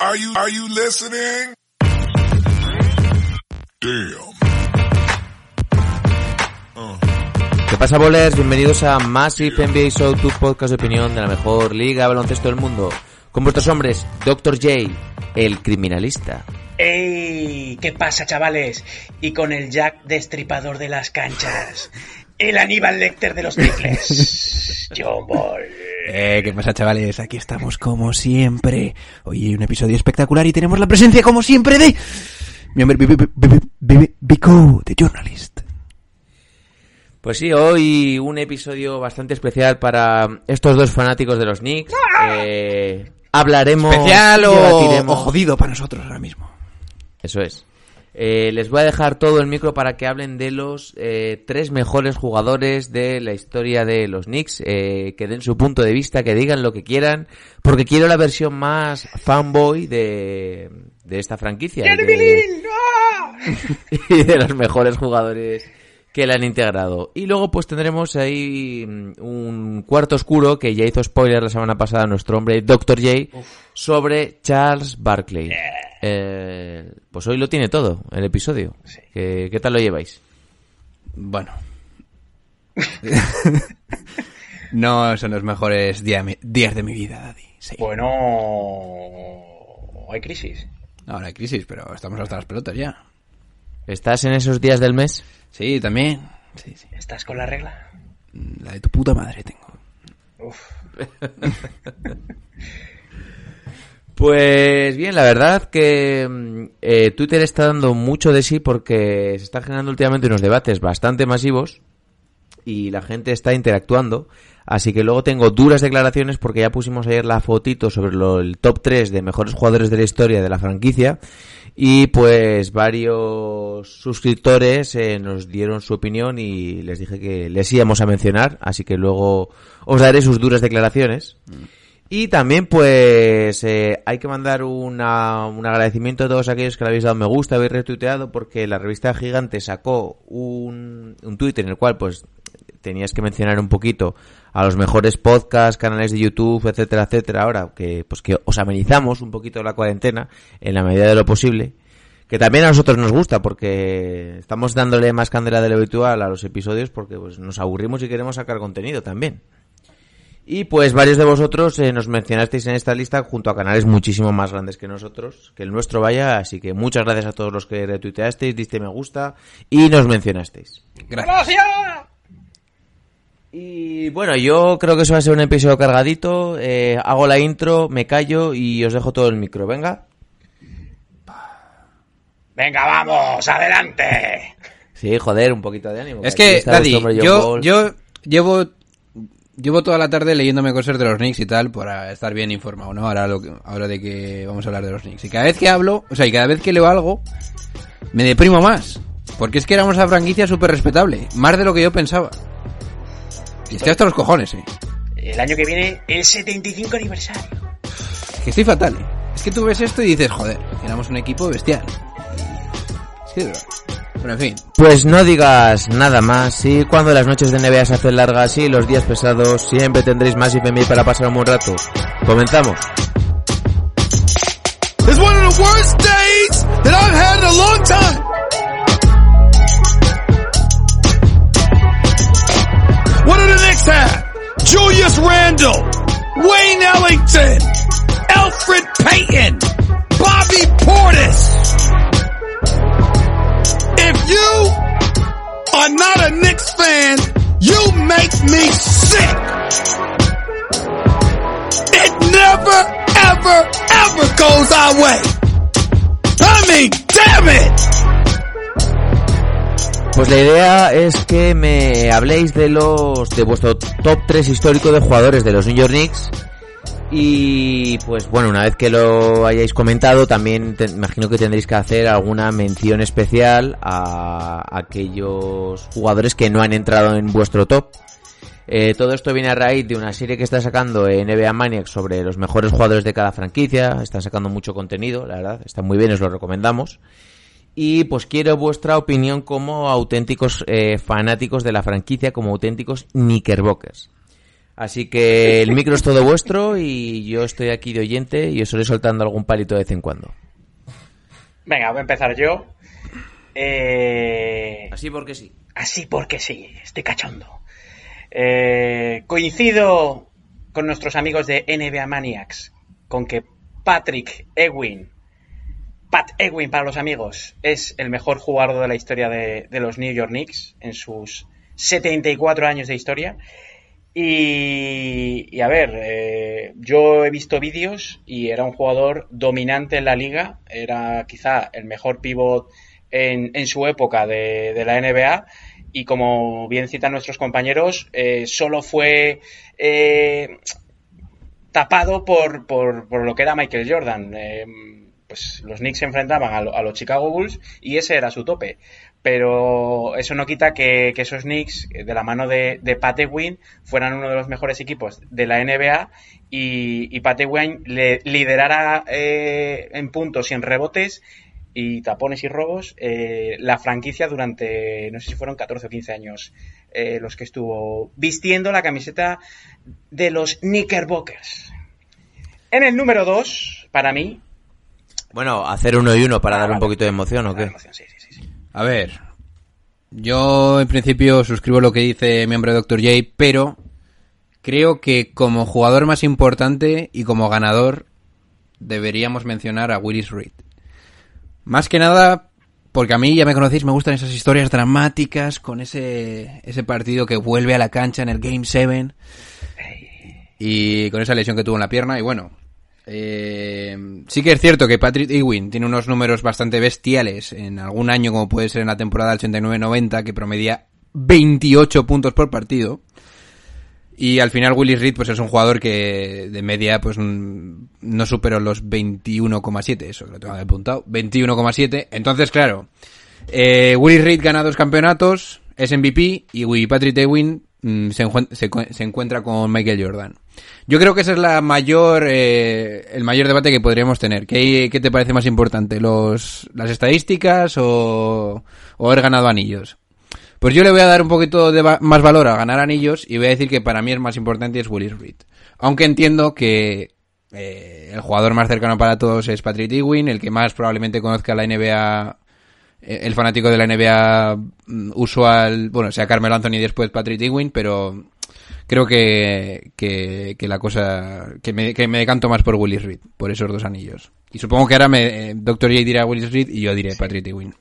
Are you are you listening? Damn. ¿Qué pasa, bolers? Bienvenidos a Massive NBA Show, tu podcast de opinión de la mejor liga de baloncesto del mundo. Con vuestros hombres, Dr. J, el criminalista. ¡Ey! ¿Qué pasa, chavales? Y con el Jack destripador de las canchas. El Aníbal Lecter de los triples. John Ball. Eh, ¿Qué pasa, chavales? Aquí estamos como siempre. Hoy hay un episodio espectacular y tenemos la presencia, como siempre, de... Mi hombre, Bi- Bi- Bi- Bi- Bico, de Journalist. Pues sí, hoy un episodio bastante especial para estos dos fanáticos de los Knicks. Eh, hablaremos... Especial o jodido para nosotros ahora mismo. Eso es. Eh, les voy a dejar todo el micro para que hablen de los eh, tres mejores jugadores de la historia de los Knicks, eh, que den su punto de vista, que digan lo que quieran, porque quiero la versión más fanboy de, de esta franquicia y de, y de los mejores jugadores que la han integrado. Y luego pues tendremos ahí mm, un cuarto oscuro que ya hizo spoiler la semana pasada nuestro hombre Dr. J sobre Charles Barkley. Eh, pues hoy lo tiene todo, el episodio. ¿Qué, qué tal lo lleváis? Bueno. no son los mejores día- días de mi vida, Daddy. Sí. Bueno... Hay crisis. Ahora hay crisis, pero estamos hasta las pelotas ya. ¿Estás en esos días del mes? Sí, también. Sí, sí. ¿Estás con la regla? La de tu puta madre tengo. Uf. Pues bien, la verdad que mm, eh, Twitter está dando mucho de sí porque se están generando últimamente unos debates bastante masivos y la gente está interactuando. Así que luego tengo duras declaraciones porque ya pusimos ayer la fotito sobre lo- el top 3 de mejores jugadores de la historia de la franquicia y pues varios suscriptores eh, nos dieron su opinión y les dije que les íbamos a mencionar, así que luego os daré sus duras declaraciones. Y también, pues, eh, hay que mandar una, un agradecimiento a todos aquellos que le habéis dado me gusta, habéis retuiteado, porque la revista Gigante sacó un, un Twitter en el cual, pues, tenías que mencionar un poquito a los mejores podcasts, canales de YouTube, etcétera, etcétera, ahora que, pues, que os amenizamos un poquito la cuarentena en la medida de lo posible. Que también a nosotros nos gusta porque estamos dándole más candela de lo habitual a los episodios porque pues, nos aburrimos y queremos sacar contenido también. Y pues varios de vosotros eh, nos mencionasteis en esta lista junto a canales muchísimo más grandes que nosotros, que el nuestro vaya, así que muchas gracias a todos los que retuiteasteis, diste me gusta y nos mencionasteis. Gracias. Y bueno, yo creo que eso va a ser un episodio cargadito, eh, hago la intro, me callo y os dejo todo el micro, venga. Venga, vamos, adelante. Sí, joder, un poquito de ánimo. Es que, está Daddy, yo, yo llevo llevo toda la tarde leyéndome cosas de los Knicks y tal para estar bien informado, ¿no? Ahora, lo que- ahora de que vamos a hablar de los Knicks. Y cada vez que hablo, o sea, y cada vez que leo algo, me deprimo más. Porque es que éramos una franquicia súper respetable. Más de lo que yo pensaba. Y estoy hasta los cojones, eh. El año que viene, el 75 aniversario. Es que estoy fatal, eh. Es que tú ves esto y dices, joder, éramos un equipo bestial. Es que de verdad. Bueno, en fin. Pues no digas nada más. Y cuando las noches de NBA se hacen largas y los días pesados, siempre tendréis más IPMI para pasar un buen rato. Comenzamos. It's one of the worst days that I've had in a long time. What do the Knicks have? Julius Randle, Wayne Ellington, Alfred Payton, Bobby Portis. If you are not a Knicks fan, you make me sick. It never, ever, ever goes our way. I mean, damn it! Pues la idea es que me habléis de los de vuestro top 3 histórico de jugadores de los New York Knicks Y pues bueno, una vez que lo hayáis comentado, también imagino que tendréis que hacer alguna mención especial a aquellos jugadores que no han entrado en vuestro top. Eh, todo esto viene a raíz de una serie que está sacando NBA Maniacs sobre los mejores jugadores de cada franquicia. Están sacando mucho contenido, la verdad. Está muy bien, os lo recomendamos. Y pues quiero vuestra opinión como auténticos eh, fanáticos de la franquicia, como auténticos Knickerbockers. Así que el micro es todo vuestro y yo estoy aquí de oyente y os iré soltando algún palito de vez en cuando. Venga, voy a empezar yo. Eh, Así porque sí. Así porque sí, estoy cachondo. Eh, coincido con nuestros amigos de NBA Maniacs con que Patrick Ewing, Pat Ewing para los amigos, es el mejor jugador de la historia de, de los New York Knicks en sus 74 años de historia. Y, a ver, eh, yo he visto vídeos y era un jugador dominante en la liga, era quizá el mejor pivot en, su época de, de la NBA y como bien citan nuestros compañeros, eh, solo fue eh, tapado por, por, por, lo que era Michael Jordan. Eh, pues los Knicks se enfrentaban a, lo, a, los Chicago Bulls y ese era su tope. Pero eso no quita que, que esos Knicks, de la mano de, de Pat Ewing, fueran uno de los mejores equipos de la NBA y, y Pat Ewing le, liderara eh, en puntos y en rebotes y tapones y robos eh, la franquicia durante, no sé si fueron 14 o 15 años eh, los que estuvo vistiendo la camiseta de los Knickerbockers. En el número 2, para mí... Bueno, hacer uno y uno para ah, dar vale. un poquito de emoción o qué? Emoción, sí, sí, sí, A ver, yo en principio suscribo lo que dice mi hombre Dr. J, pero creo que como jugador más importante y como ganador deberíamos mencionar a Willis Reed. Más que nada, porque a mí ya me conocéis, me gustan esas historias dramáticas con ese, ese partido que vuelve a la cancha en el Game 7 y con esa lesión que tuvo en la pierna. Y bueno, eh, sí que es cierto que Patrick Ewing tiene unos números bastante bestiales en algún año, como puede ser en la temporada 89-90, que promedia 28 puntos por partido. Y al final Willis Reed pues es un jugador que de media pues no superó los 21,7, eso lo tengo apuntado, 21,7. Entonces, claro, eh, Willis Reed gana dos campeonatos, es MVP y Patrick Ewing se, se, encuentra con Michael Jordan. Yo creo que ese es la mayor, eh, el mayor debate que podríamos tener. ¿Qué, te parece más importante, los, las estadísticas o, haber ganado anillos? Pues yo le voy a dar un poquito de más valor a ganar anillos y voy a decir que para mí el más importante es Willis Reed. Aunque entiendo que eh, el jugador más cercano para todos es Patrick Ewing, el que más probablemente conozca la NBA, el fanático de la NBA mm, usual, bueno, sea Carmelo Anthony y después Patrick Ewing, pero creo que, que, que la cosa, que me, que me decanto más por Willis Reed, por esos dos anillos. Y supongo que ahora me, eh, Dr. J dirá Willis Reed y yo diré Patrick Ewing.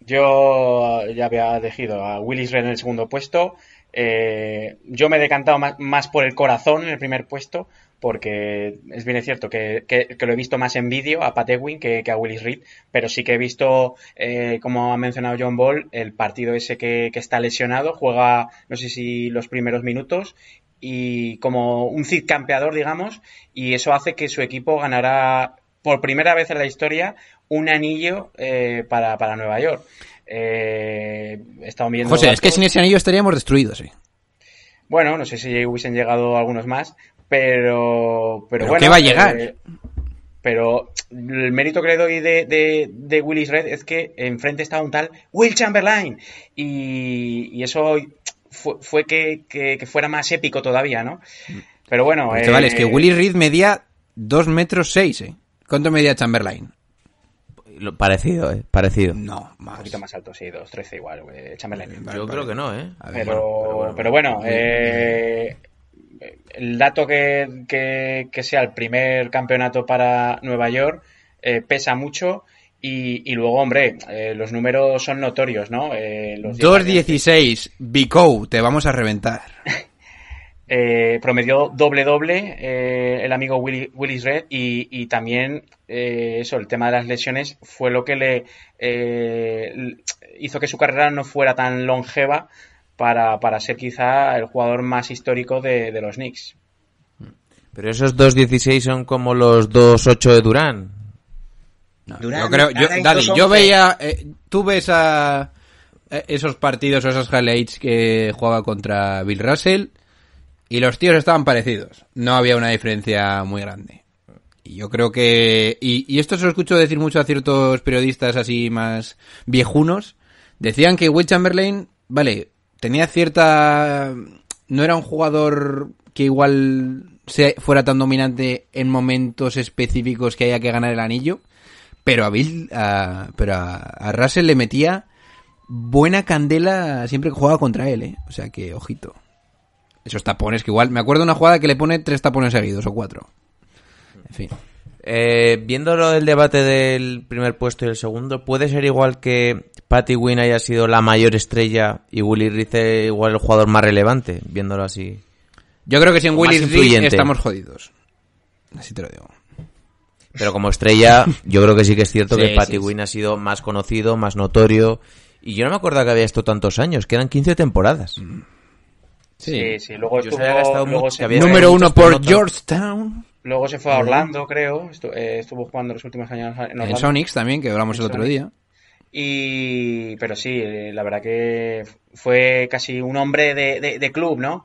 Yo ya había elegido a Willis Reed en el segundo puesto. Eh, yo me he decantado más, más, por el corazón en el primer puesto, porque es bien cierto que, que, que, lo he visto más en vídeo a Pat Ewing que, que, a Willis Reed, pero sí que he visto, eh, como ha mencionado John Ball, el partido ese que, está lesionado, juega no sé si los primeros minutos y como un Cid campeador, digamos, y eso hace que su equipo ganará por primera vez en la historia un anillo eh, para, para, Nueva York. Eh, viendo José, datos. es que sin ese anillo estaríamos destruidos, sí. Bueno, no sé si hubiesen llegado algunos más, pero. Pero, ¿Pero bueno. ¿Qué va a llegar? Eh, pero el mérito que le doy de, de, de, Willis Red es que enfrente está un tal Will Chamberlain. Y, y eso fue, fue que, que, que, fuera más épico todavía, ¿no? Pero bueno. Pues, chavales, es que Willis Reed medía 2 metros 6, ¿eh? ¿Cuánto medía Chamberlain? Parecido, ¿eh? Parecido. No, más. Un poquito más alto, sí, 2.13 igual, eh, Chamberlain. Yo vale, creo vale. que no, ¿eh? Ver, pero, bueno, pero, bueno, pero bueno eh, el dato que, que, que, sea el primer campeonato para Nueva York eh, pesa mucho. Y, y, luego, hombre, eh, los números son notorios, ¿no? Eh, 2.16, Bico, te vamos a reventar. Eh, promedió doble-doble eh, el amigo Willy, Willis Red y, y también eh, eso, el tema de las lesiones fue lo que le eh, hizo que su carrera no fuera tan longeva para, para ser quizá el jugador más histórico de, de los Knicks. Pero esos 2.16 son como los 2.8 de Durán. No, Durán, yo creo, yo, dos yo veía, eh, tú ves a eh, esos partidos o esos highlights que jugaba contra Bill Russell y los tíos estaban parecidos. No había una diferencia muy grande. Y yo creo que, y, y esto se lo escucho decir mucho a ciertos periodistas así más viejunos, decían que Will Chamberlain, vale, tenía cierta, no era un jugador que igual fuera tan dominante en momentos específicos que haya que ganar el anillo, pero a Bill, a- pero a, a Russell le metía buena candela siempre que jugaba contra él, ¿eh? O sea que, ojito. Esos tapones que igual, me acuerdo de una jugada que le pone tres tapones seguidos o cuatro. En fin. Eh, viéndolo del debate del primer puesto y el segundo, ¿puede ser igual que Patty Wynn haya sido la mayor estrella y Willy Rice igual el jugador más relevante? Viéndolo así. Yo creo que sin Reed influyente. estamos jodidos. Así te lo digo. Pero como estrella, yo creo que sí que es cierto Sí, que Patty sí, Wynn ha sido más conocido, más notorio. Y yo no me acuerdo que había esto tantos años, que eran 15 temporadas. Sí, sí, luego Yo estuvo, se había gastado luego, mucho, se, que había- Número uno por. Georgetown. Luego se fue a Orlando, creo. Eh, estuvo jugando los últimos años en Orlando. En Sonics también, que hablamos el otro Sonics. día. Y, pero sí, eh, la verdad que fue casi un hombre de, de- de club, ¿no?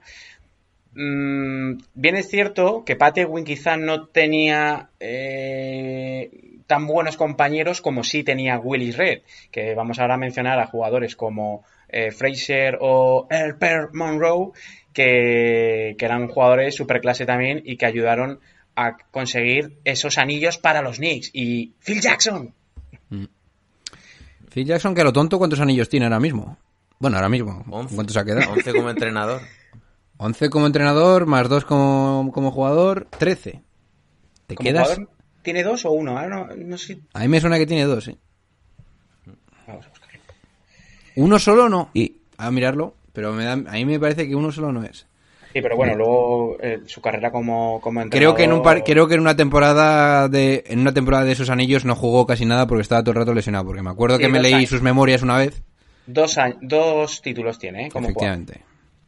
Mm, bien es cierto que Pat Ewing quizá no tenía eh, tan buenos compañeros como sí tenía Willis Red, que vamos ahora a mencionar a jugadores como eh, Fraser o Elper Monroe, que, que eran jugadores superclase también y que ayudaron a conseguir esos anillos para los Knicks. Y Phil Jackson, Phil Jackson, que a lo tonto, ¿cuántos anillos tiene ahora mismo? Bueno, ahora mismo. Once. ¿Cuántos ha quedado? 11 como entrenador. 11 como entrenador, más 2 como, como jugador, 13. ¿Te como quedas? jugador, ¿Tiene dos o uno? Ahora no, no sé. A mí me suena que tiene dos, ¿eh? Vamos a buscarlo. Uno solo no. Y A mirarlo, pero me da, a mí me parece que uno solo no es. Sí, pero bueno, luego eh, su carrera como, como Creo entrenador... que en un par- creo que en una temporada de en una temporada de esos anillos no jugó casi nada porque estaba todo el rato lesionado, porque me acuerdo Sí, que me leí años. sus memorias una vez. Dos, años- dos títulos tiene, ¿eh? Como jugador. efectivamente.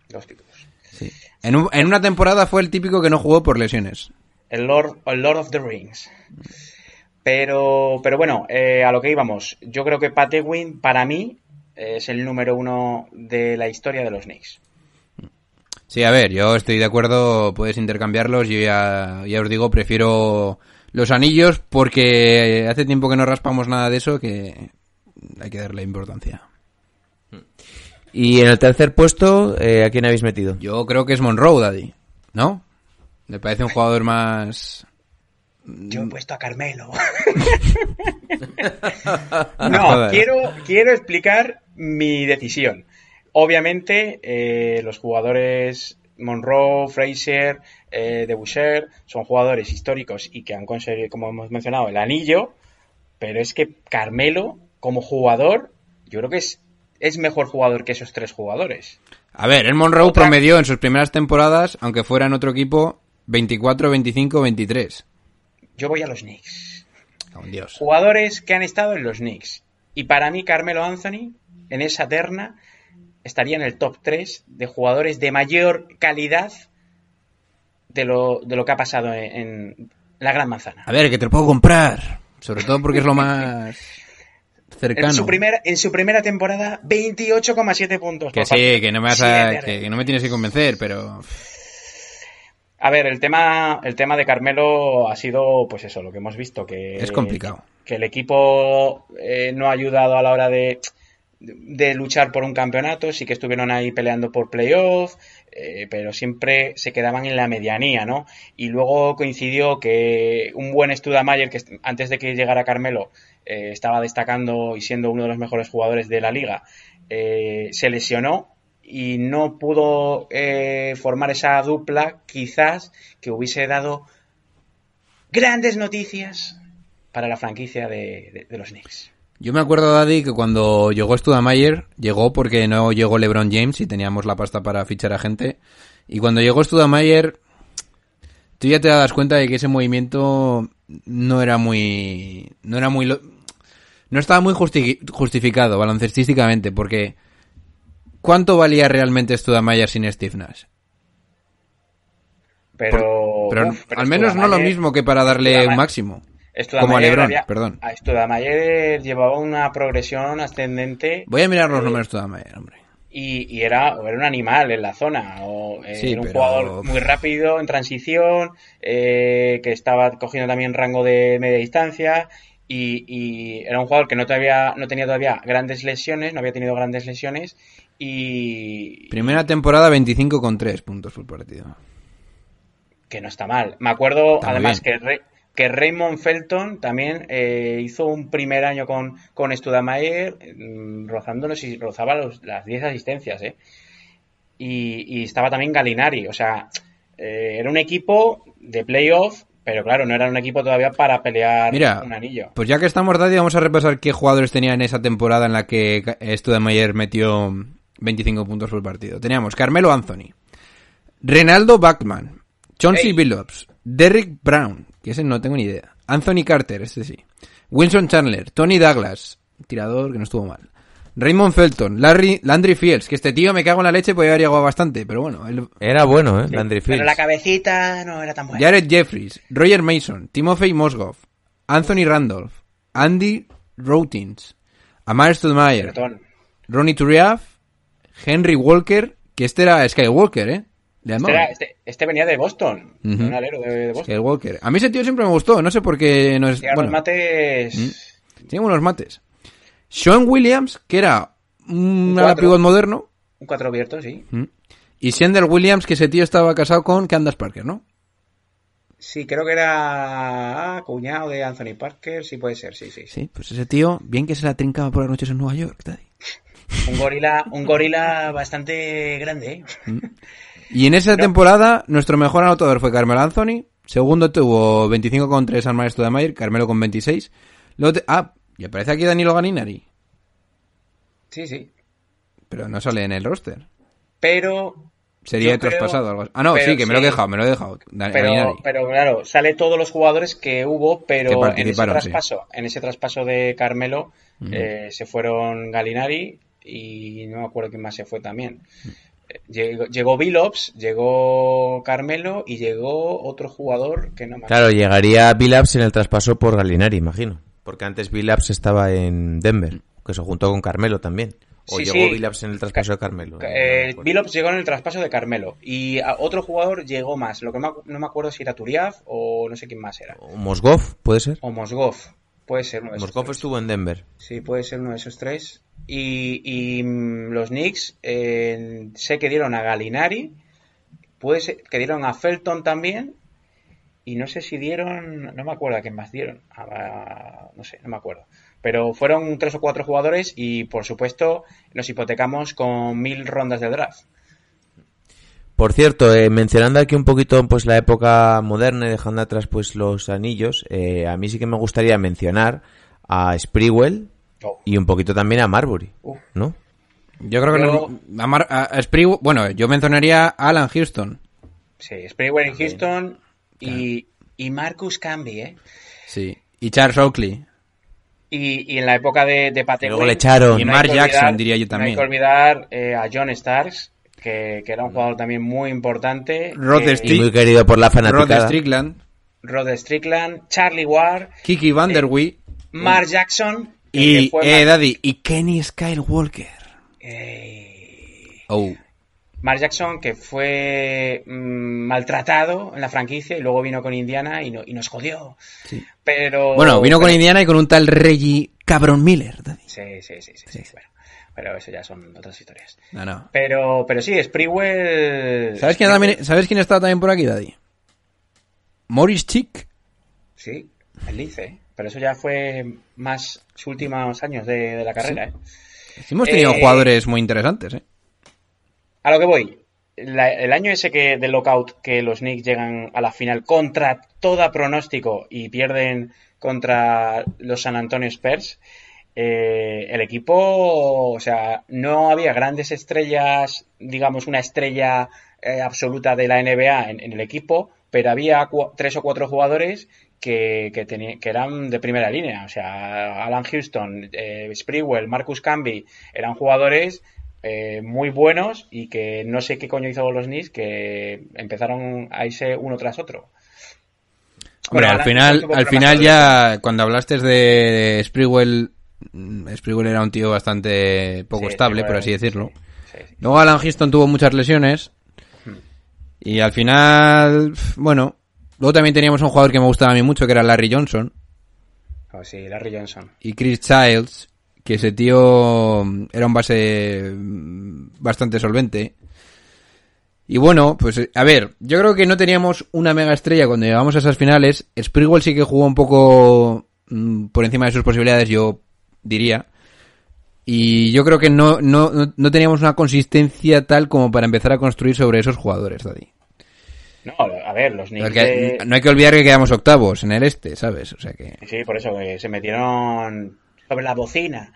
Dos títulos. Sí. En, un- en una temporada fue el típico que no jugó por lesiones. El Lord, el Lord of the Rings. Pero, pero bueno, eh, a lo que íbamos. Yo creo que Pat Ewing, para mí, es el número uno de la historia de los Knicks. Sí, a ver, yo estoy de acuerdo, puedes intercambiarlos, yo ya, ya os digo, prefiero los anillos porque hace tiempo que no raspamos nada de eso que hay que darle importancia. Y en el tercer puesto, eh, ¿a quién habéis metido? Yo creo que es Monroe, Daddy, ¿no? Me parece un jugador más... Yo he puesto a Carmelo. No quiero, quiero explicar mi decisión. Obviamente, eh, los jugadores Monroe, Fraser, eh, son jugadores históricos y que han conseguido, como hemos mencionado, el anillo. Pero es que Carmelo, como jugador, yo creo que es, es mejor jugador que esos tres jugadores. A ver, el Monroe Otra- promedió en sus primeras temporadas, aunque fuera en otro equipo, 24, 25, 23. Yo voy a los Knicks. Oh, Dios. Jugadores que han estado en los Knicks. Y para mí, Carmelo Anthony, en esa terna, estaría en el top 3 de jugadores de mayor calidad de lo, de lo que ha pasado en, en la Gran Manzana. A ver, que te lo puedo comprar. Sobre todo porque es lo más cercano. En su, primera, en su primera temporada, 28,7 puntos. Que sí, que no me vas a, que no me tienes que convencer, pero A ver, el tema, el tema de Carmelo ha sido, pues eso, lo que hemos visto, que es complicado. que el equipo eh, no ha ayudado a la hora de, de luchar por un campeonato, sí que estuvieron ahí peleando por playoff, eh, pero siempre se quedaban en la medianía, ¿no? Y luego coincidió que un buen Studamayer, que antes de que llegara Carmelo eh, estaba destacando y siendo uno de los mejores jugadores de la liga, eh, se lesionó y no pudo formar esa dupla, quizás que hubiese dado grandes noticias para la franquicia de- de los Knicks. Yo me acuerdo, Daddy, que cuando llegó Studamayer, llegó porque no llegó LeBron James y teníamos la pasta para fichar a gente. Y cuando llegó Studamayer, tú ya te das cuenta de que ese movimiento no era muy... No era muy... No estaba muy justi- justificado baloncestísticamente, porque... ¿Cuánto valía realmente Studamayer sin Steve Nash? Pero pero, uf, pero al menos no lo mismo que para darle un máximo. Studamayer Como a Lebron, había- perdón. a Studamayer llevaba una progresión ascendente Voy a mirar los Eh, números de Studamayer, hombre. y, y era, era un animal en la zona. O, eh, Sí, era un pero- jugador muy rápido en transición, eh, que estaba cogiendo también rango de media distancia. Y, y era un jugador que no, todavía, no tenía todavía grandes lesiones, no había tenido grandes lesiones. Y Primera temporada 25,3 puntos por partido. que no está mal. Me acuerdo Está además que, que Raymond Felton también eh, hizo un primer año con, con Studamayer, mm, rozando, no sé si rozaba los- las 10 asistencias, ¿eh? Y, y estaba también Galinari, o sea, eh, era un equipo de playoff, pero claro, no era un equipo todavía para pelear Mira, un anillo. Pues ya que estamos, Daddy, vamos a repasar qué jugadores tenía en esa temporada en la que Studamayer metió 25 puntos por partido. Teníamos Carmelo Anthony, Renaldo Bachman, Chauncey Ey. Billups, Derrick Brown, que ese no tengo ni idea, Anthony Carter, este sí, Wilson Chandler, Tony Douglas, tirador que no estuvo mal, Raymond Felton, Larry, Landry Fields, que este tío me cago en la leche, podía haber llegado bastante, pero bueno, él- Era bueno, ¿eh? Landry Pero Fields. la cabecita no era tan buena. Jared Jeffries, Roger Mason, Timofey Mosgov, Anthony Randolph, Andy Routins, Amar Stoudemire. Ronnie Turiaf, Henry Walker, que este era Skywalker, ¿eh? Este, este- este venía de Boston, de un alero de, de Boston. Skywalker. A mí ese tío siempre me gustó, no sé por qué no es... A Bueno, los mates... tiene unos mates. Sean Williams, que era un cuatro. pivot moderno, Un cuatro abierto, sí. ¿Mm? y Sender Williams, que ese tío estaba casado con Candace Parker, ¿no? Sí, creo que era ah, cuñado de Anthony Parker, sí puede ser, sí, sí. sí. Sí, pues ese tío, bien que se la trincaba por las noches en Nueva York, Daddy. Un gorila, un gorila bastante grande, ¿eh? Y en esa temporada, nuestro mejor anotador fue Carmelo Anthony. Segundo tuvo 25,3 al maestro de Mayer, Carmelo con 26. Luego te- Ah, y aparece aquí Danilo Ganinari, Sí, sí. pero no sale en el roster. Pero. Sería traspasado algo. Ah, no, sí, que me lo he dejado, me lo he dejado. Pero, pero claro, sale todos los jugadores que hubo, Que pero en ese sí. traspaso, en ese traspaso de Carmelo, eh, se fueron Galinari y no me acuerdo quién más se fue también. Llegó, llegó Billups, llegó Carmelo y llegó otro jugador que no me Claro, llegaría Billups en el traspaso por Galinari, imagino. Porque antes Billups estaba en Denver, que se juntó con Carmelo también. O Sí, llegó sí. Billups en el traspaso de Carmelo. Eh, No. Billups llegó en el traspaso de Carmelo y a otro jugador llegó más. Lo que no me acuerdo si era Turiaf o no sé quién más era. O Mosgov, ¿puede ser? O Mosgov. Puede ser uno de esos Mosgov tres. estuvo en Denver. Sí, puede ser uno de esos tres. Y, mm, los Knicks eh, sé que dieron a Galinari, puede ser que dieron a Felton también. Y no sé si dieron, no me acuerdo a quién más dieron. No sé, no me acuerdo. Pero fueron tres o cuatro jugadores y por supuesto nos hipotecamos con mil rondas de draft. Por cierto, eh, mencionando aquí un poquito pues la época moderna y dejando atrás pues los anillos, eh, a mí sí que me gustaría mencionar a Sprewell Y un poquito también a Marbury. ¿no? Yo creo que Yo- no- a, Mar- a- a Spree- bueno, yo mencionaría a Alan Houston. Sí, en Houston y, y Marcus Camby, ¿eh? Sí. Y Charles Oakley. Y, y en la época de, de Pat Y luego Ewing, le echaron. Y no Mark Jackson, diría yo No también. hay que olvidar eh, a John Starks, que, que era un jugador también muy importante. Rod que- Strick- Y muy querido por la Rod fanaticada. Strickland. Rod Strickland, Charlie Ward, Kiki Vanderwee. Mark Jackson. Y, eh, Daddy, y Kenny Skywalker. eh, Oh. Mark Jackson, que fue mm, maltratado en la franquicia y luego vino con Indiana y, no- y nos jodió. Sí. Pero. Bueno, vino con Indiana y con un tal Reggie Cabron Miller, Daddy. Sí, sí, sí, sí, sí, bueno, pero eso ya son otras historias. No, no. Pero, pero sí, Sprewell. ¿Sabes quién, también, ¿Sabes quién estaba también por aquí, Daddy? Morris Chick. Sí, el Lice, ¿eh? Pero eso ya fue más sus últimos años de, de la carrera. ¿eh? Hemos tenido Eh, jugadores muy interesantes, ¿eh? A lo que voy, la- el año ese que del lockout que los Knicks llegan a la final contra toda pronóstico y pierden contra los San Antonio Spurs, eh, el equipo, o sea, no había grandes estrellas, digamos una estrella eh, absoluta de la NBA en, en el equipo, pero había tres o cuatro jugadores que, que, teni- que eran de primera línea. O sea, Alan Houston, eh, Sprewell, Marcus Camby, eran jugadores eh, muy buenos y que no sé qué coño hizo los Knicks que empezaron a irse uno tras otro. Hombre, Bueno, al final, al final ya, cuando hablaste de Sprewell, mm, Sprewell era un tío bastante poco Sí, estable, por así sí, decirlo. sí, sí. Luego Alan Houston tuvo muchas lesiones. Hmm. Y al final, bueno, luego también teníamos un jugador que me gustaba a mí mucho, que era Larry Johnson. Oh, sí, Larry Johnson. Y Chris Childs, que ese tío mm, era un base mm, bastante solvente. Y bueno, pues eh, a ver, yo creo que no teníamos una mega estrella cuando llegamos a esas finales. Sprigwell sí que jugó un poco mm, por encima de sus posibilidades, yo diría. Y yo creo que no, no, no- no teníamos una consistencia tal como para empezar a construir sobre esos jugadores, Daddy. No, a ver, los Knicks. Porque de- no hay que olvidar que quedamos octavos en el este, ¿sabes? O sea que... Sí, por eso, que se metieron sobre la bocina.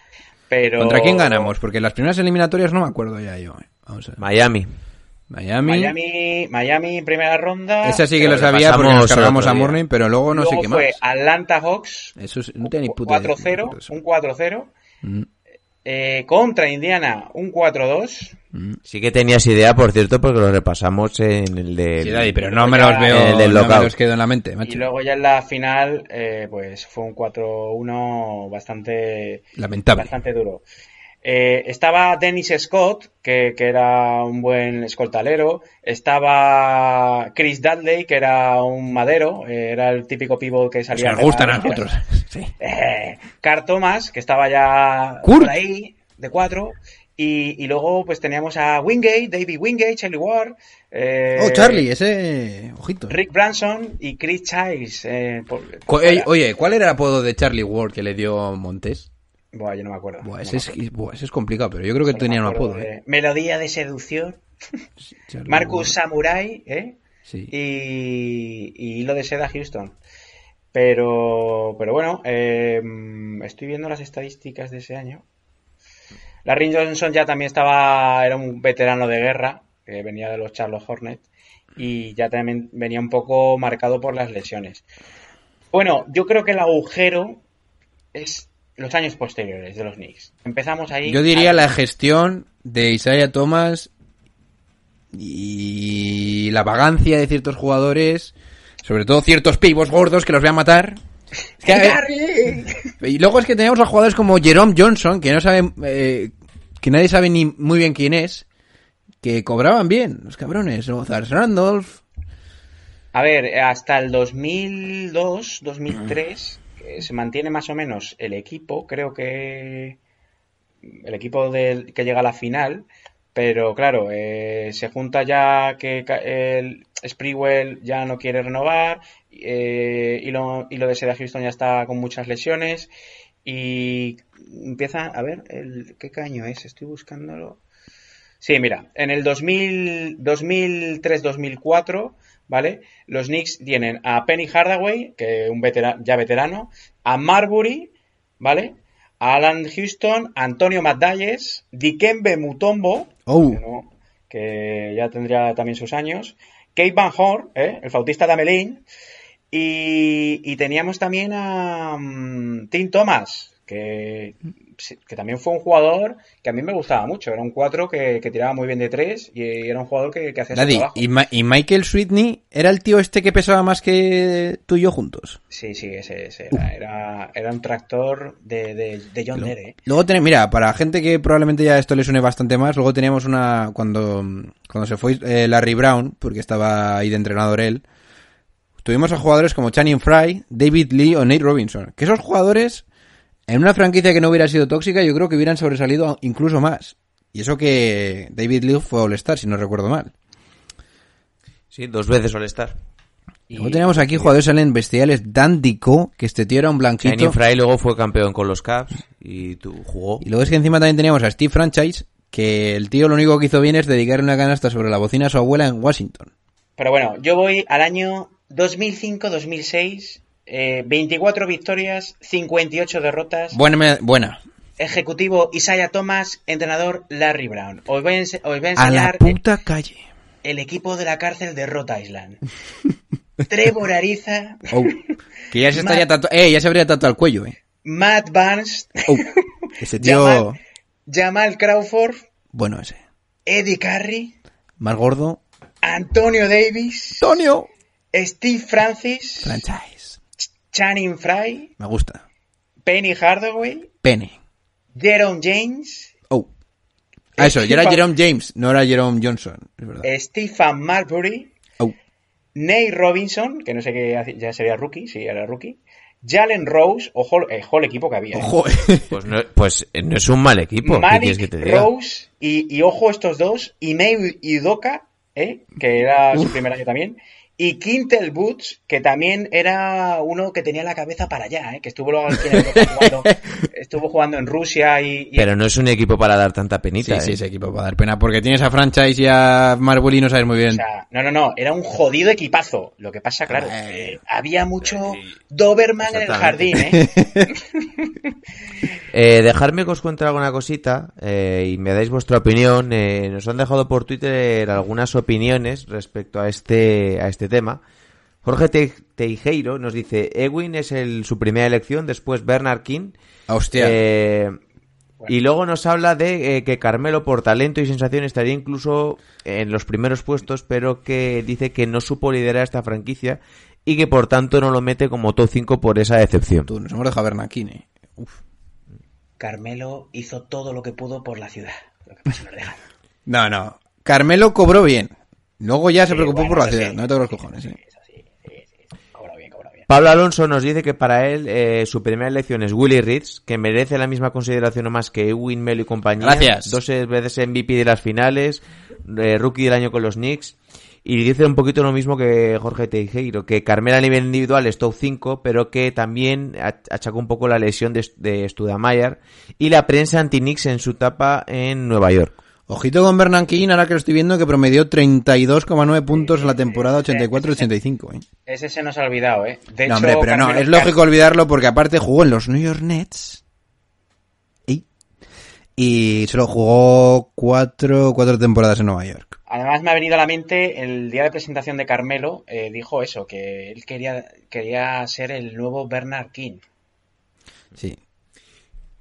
Pero... ¿Contra quién ganamos? Porque las primeras eliminatorias no me acuerdo ya yo. eh. Vamos a ver. Miami. Miami. Miami, Miami primera ronda. Esa sí que lo sabía porque nos cargamos a. Morning, pero luego no Luego sé qué fue más. Atlanta Hawks. Eso es- no tenía ni puta idea. 4-0, un 4-0. Mm, Eh, contra Indiana, un 4-2. mm. Sí que tenías idea, por cierto, porque lo repasamos en el de... Sí, Daddy, pero no me los veo, el no me los quedo en la mente, Y macho. luego ya en la final, eh, pues fue un 4-1 bastante, Lamentable. bastante duro. Eh, estaba Dennis Scott, que, que era un buen escoltalero. Estaba Chris Dudley, que era un madero. eh, era el típico pivot que Pues salía. nos de gustan a nosotros. Sí. Eh, Carl Thomas, que estaba ya Kurt. por ahí, de cuatro. Y, y luego pues teníamos a Wingate, David Wingate, Charlie Ward. eh, Oh, Charlie, ese... Ojito. Rick Branson y Chris Childs. por- por. Oye, ¿cuál era el apodo de Charlie Ward que le dio Montes? Buah, yo no me acuerdo. Buah, no ese, es, acuerdo. buah, ese es complicado, pero yo creo que Solo tenía me un apodo, ¿eh? Melodía de seducción. Marcus. Samurai, ¿eh? Sí. Y, y Hilo de Seda Houston. Pero, pero bueno, eh, estoy viendo las estadísticas de ese año. Larry Johnson ya también estaba, era un veterano de guerra, que venía de los Charlotte Hornets, y ya también venía un poco marcado por las lesiones. Bueno, yo creo que el agujero es los años posteriores de los Knicks. Empezamos ahí. Yo diría ahí. la gestión de Isaiah Thomas y la vagancia de ciertos jugadores, sobre todo ciertos pibos gordos que los voy a matar. Y luego es que tenemos a jugadores como Jerome Johnson, que no saben, eh, que nadie sabe ni muy bien quién es, que cobraban bien, los cabrones, o Zars Randolph. A ver, hasta el 2002, 2003, eh, se mantiene más o menos el equipo, creo que el equipo del, que llega a la final, pero claro, eh, se junta ya que el Sprewell ya no quiere renovar, eh, y, lo, y lo de Seda Houston ya está con muchas lesiones, y empieza, a ver, el, ¿qué caño es? Estoy buscándolo. Sí, mira, en el 2000, 2003-2004, ¿vale? Los Knicks tienen a Penny Hardaway, que un ya veterano, a Marbury, ¿vale? A Alan Houston, Antonio Maddalles, Dikembe Mutombo, Oh. que, no- que ya tendría también sus años, Kate Van Horn, ¿eh? el flautista de Amelín, y, y teníamos también a mm, Tim Thomas, que, que también fue un jugador que a mí me gustaba mucho. Era un 4 que, que tiraba muy bien de 3 y era un jugador que, que hacía su Daddy, trabajo. y, Ma- y Michael Sweetney era el tío este que pesaba más que tú y yo juntos. Sí, sí, ese, ese era, era, era un tractor de, de, de John Dere. luego tenemos, mira, para gente que probablemente ya esto le suene bastante más, luego teníamos una, cuando, cuando se fue eh, Larry Brown, porque estaba ahí de entrenador él, tuvimos a jugadores como Channing Fry, David Lee o Nate Robinson, que esos jugadores, en una franquicia que no hubiera sido tóxica, yo creo que hubieran sobresalido incluso más. Y eso que David Lee fue All-Star, si no recuerdo mal. Sí, dos veces All-Star. Y- Luego tenemos aquí jugadores salen bestiales, Dan Dico, que este tío era un blanquito. Channing Fry luego fue campeón con los Cavs y tú jugó. Y luego es que encima también teníamos a Steve Franchise, que el tío lo único que hizo bien es dedicarle una canasta sobre la bocina a su abuela en Washington. Pero bueno, yo voy al año 2005-2006, eh, 24 victorias, 58 derrotas. Buena, buena. Ejecutivo Isaiah Thomas, entrenador Larry Brown. Os voy a, os voy a A la enseñar puta calle. el equipo de la cárcel de Rhode Island. Trevor Ariza, Oh, que ya se estaría tatuando, eh, ya se habría tatuado el cuello, eh. Matt Barnes, Oh, ese tío, Jamal, Jamal Crawford, bueno ese. Eddie Curry, Más gordo. Antonio Davis, Antonio. Steve Francis, Franchise. Channing Frye, Me gusta. Penny Hardaway, Pene. Jerome James, Oh. Ah, eso, ya era Jerome James, no era Jerome Johnson, es verdad. Stephen Marbury, Oh. Nate Robinson, que no sé qué, hace- ya sería rookie, sí, era rookie. Jalen Rose, ojo, eh, ojo el equipo que había. eh. Ojo, Pues no, pues no es un mal equipo. ¿Qué quieres que Malik te diga? Rose y, y ojo estos dos, Ime Idoka, ¿eh? que era su primer año también, y Quintel Boots, que también era uno que tenía la cabeza para allá, ¿eh? que estuvo luego aquí en Europa jugando, estuvo jugando en Rusia y, y- Pero no es un equipo para dar tanta Sí, penita. sí, ¿eh? ese equipo va a dar pena porque tienes a franchise y a Marbury y no sabes muy o bien. sea, no, no, no, era un jodido equipazo. Lo que pasa, claro, Eh, eh, había mucho Doberman en el jardín. ¿eh? Eh, dejarme que os cuente alguna cosita eh, y me dais vuestra opinión. Eh, nos han dejado por Twitter algunas opiniones respecto a este, a este tema. Jorge Te- Teijeiro nos dice, Ewin es el, su primera elección, después Bernard King. Hostia. Eh, y luego nos habla de eh, que Carmelo por talento y sensación estaría incluso en los primeros puestos, pero que dice que no supo liderar esta franquicia y que por tanto no lo mete como top 5 por esa decepción. Tú, nos hemos dejado ver Nakine. Uf. Carmelo hizo todo lo que pudo por la ciudad. Lo que pasa. No, no. Carmelo cobró bien. Luego ya se preocupó bueno, por la ciudad. sí. No te los cojones, sí. Eso sí, sí, sí, sí. Cobra bien, cobra bien. Pablo Alonso nos dice que para él eh, su primera elección es Willy Reeds, que merece la misma consideración o más que Ewing, Melo y compañía. Gracias. Dos veces MVP de las finales, eh, rookie del año con los Knicks. Y dice un poquito lo mismo que Jorge Teijeiro, que Carmela a nivel individual es top 5, pero que también ach- achacó un poco la lesión de, de Studamayer y la prensa anti-Knicks en su etapa en Nueva York. Ojito con Bernanke, ahora que lo estoy viendo, que promedió 32,9 puntos en la temporada 84-85. ¿eh? Ese se nos ha olvidado, ¿eh? De No, hecho, hombre, pero no, es lógico olvidarlo porque aparte jugó en los New York Nets. Y, y solo jugó cuatro, cuatro temporadas en Nueva York. Además me ha venido a la mente el día de presentación de Carmelo, eh, dijo eso, que él quería, quería ser el nuevo Bernard King. Sí.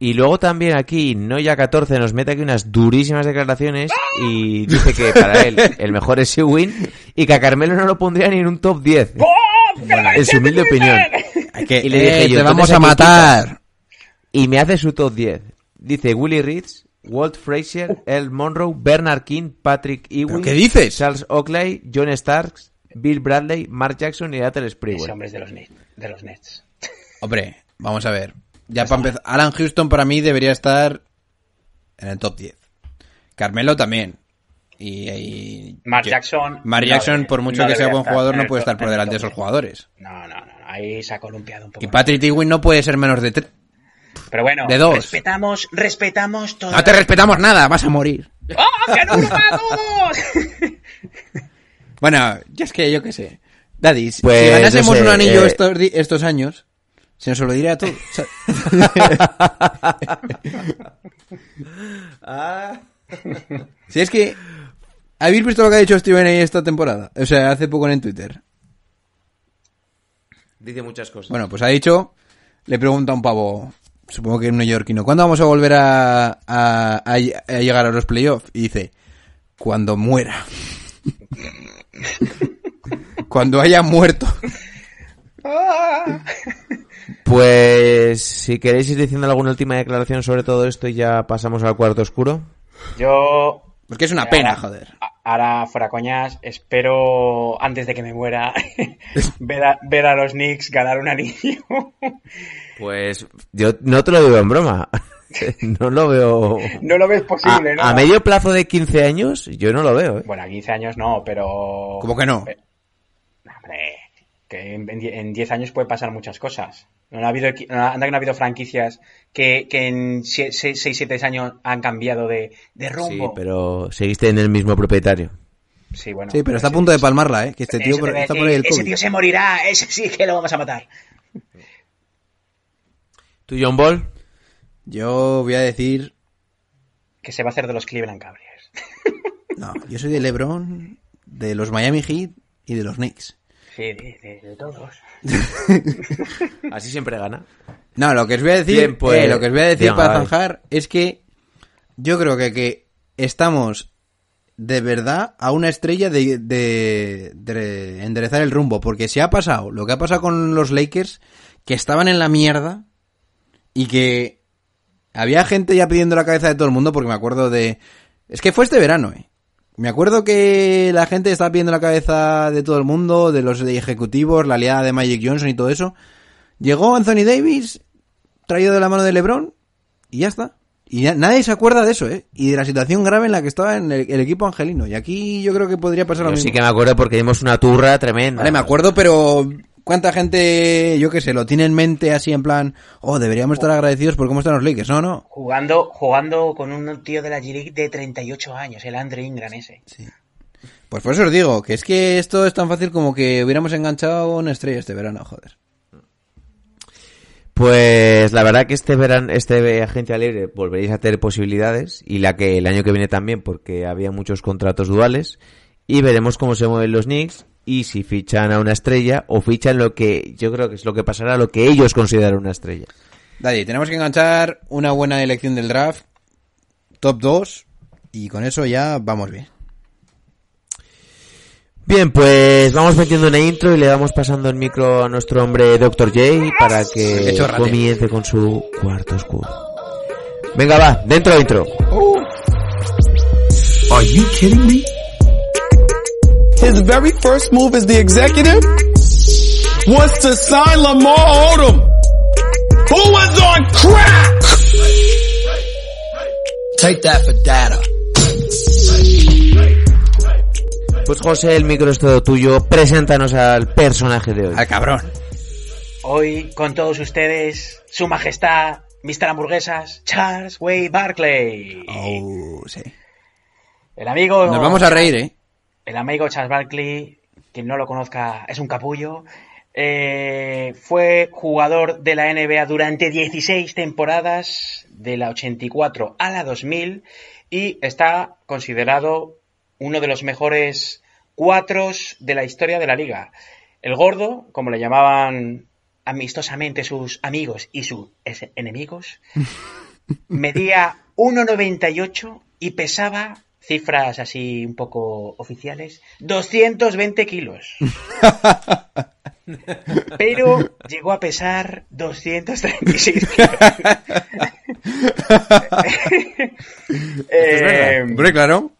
Y luego también aquí Noya 14 nos mete aquí unas durísimas declaraciones y dice que para él el mejor es Ewing y que a Carmelo no lo pondría ni en un top 10. en su humilde opinión. Que, Y le dije eh, yo, te vamos a ¿a quién matar. Y me hace su top 10. Dice Willie Reeds, Walt Frazier, El Monroe, Bernard King, Patrick Ewing, qué dices? Charles Oakley, John Starks, Bill Bradley, Mark Jackson y Atel Ese Sprewell. hombre es de los, Nets- de los Nets. Hombre, vamos a ver. Ya para empezar, Alan Houston para mí debería estar en el top 10. Carmelo también. Y, y- Mark Jackson Mark Jackson, por mucho no que sea buen estar jugador, no puede estar por delante de esos jugadores. No, no, no, ahí se ha columpiado un poco. Y Patrick Ewing no puede ser menos de tres. Pero bueno, de dos. respetamos, respetamos todo. No te respetamos nada, vas a morir. ¡Oh, que no todos! Bueno, ya es que yo qué sé. Daddy, si- Pues, si ganásemos no sé, un anillo eh, estos, estos años, se nos lo diré a sea, si es que... ¿Habéis visto lo que ha dicho Steven ahí esta temporada? O sea, hace poco en Twitter. Dice muchas cosas. Bueno, pues ha dicho... Le pregunta a un pavo, supongo que un neoyorquino, ¿cuándo vamos a volver a, a- a- a llegar a los playoffs? Y dice, cuando muera. cuando haya muerto. Pues si queréis ir diciendo alguna última declaración sobre todo esto y ya pasamos al cuarto oscuro. Yo Porque es una pena, joder. a- Ahora, fuera coñas, espero, antes de que me muera, ver, a, ver a los Knicks ganar un anillo. Pues yo no te lo digo en broma. No lo veo. no lo ves A, posible, ¿no? a medio plazo de 15 años, yo no lo veo. ¿eh? Bueno, a 15 años no, pero... ¿Cómo que no? Que en, en 10 años puede pasar muchas cosas. No ha habido, anda que no ha habido franquicias que, que en 6-7 años han cambiado de, de Sí, rumbo. pero seguiste en el mismo propietario. Sí, bueno. Sí, pero está a punto de palmarla, ¿eh? Que este tío por- está por ahí el Ese COVID. tío se morirá, ese sí que lo vamos a matar. ¿Tú, John Ball? Yo voy a decir... Que se va a hacer de los Cleveland Cavaliers. No, yo soy de LeBron, de los Miami Heat y de los Knicks. Sí, de, de- de todos. Así siempre gana. No, lo que os voy a decir, Bien, pues, eh, lo que os voy a decir venga, para zanjar es que yo creo que, que estamos de verdad a una estrella de, de- de enderezar el rumbo, porque si ha pasado lo que ha pasado con los Lakers, que estaban en la mierda y que había gente ya pidiendo la cabeza de todo el mundo porque me acuerdo de... Es que fue este verano, eh. Me acuerdo que la gente estaba pidiendo la cabeza de todo el mundo, de los ejecutivos, la aliada de Magic Johnson y todo eso. Llegó Anthony Davis, traído de la mano de LeBron, y ya está. Y ya- nadie se acuerda de eso, ¿eh? Y de la situación grave en la que estaba en el, el equipo angelino. Y aquí yo creo que podría pasar lo Yo mismo. sí que me acuerdo porque dimos una turra tremenda. Vale, me acuerdo, pero ¿cuánta gente, yo qué sé, lo tiene en mente así en plan, oh, deberíamos estar agradecidos por cómo están los Lakers? No, no. Jugando, jugando con un tío de la G-League de 38 años, el Andre Ingram ese. Pues por eso os digo, que es que esto es tan fácil como que hubiéramos enganchado una estrella este verano, joder. Pues la verdad que este verano, este agencia libre volveréis a tener posibilidades y la que el año que viene también porque había muchos contratos duales y veremos cómo se mueven los Knicks y si fichan a una estrella o fichan lo que yo creo que es lo que pasará, lo que ellos consideran una estrella. Daddy, tenemos que enganchar una buena elección del draft, top 2, y con eso ya vamos bien. Bien, pues vamos metiendo una intro y le vamos pasando el micro a nuestro hombre Dr. J para que comience con su cuarto oscuro. Venga, va, dentro intro. Are you kidding me? His very first move as the executive was to sign Lamar Odom, who was on crack. Take that for data. Pues José, el micro es todo tuyo. Preséntanos al personaje de hoy. ¡Al cabrón! Hoy con todos ustedes, su majestad, Mr. Hamburguesas, Charles Way Barkley. Oh, sí. El amigo... Nos vamos a reír, ¿eh? El amigo Charles Barkley, quien no lo conozca, es un capullo. Eh, fue jugador de la NBA durante 16 temporadas, de la 84 a la 2000, y está considerado uno de los mejores cuatros de la historia de la liga. El gordo, como le llamaban amistosamente sus amigos y sus enemigos, medía 1,98 y pesaba, cifras así un poco oficiales, 220 kilos. Pero llegó a pesar 236 kilos. Eh, Hombre, claro.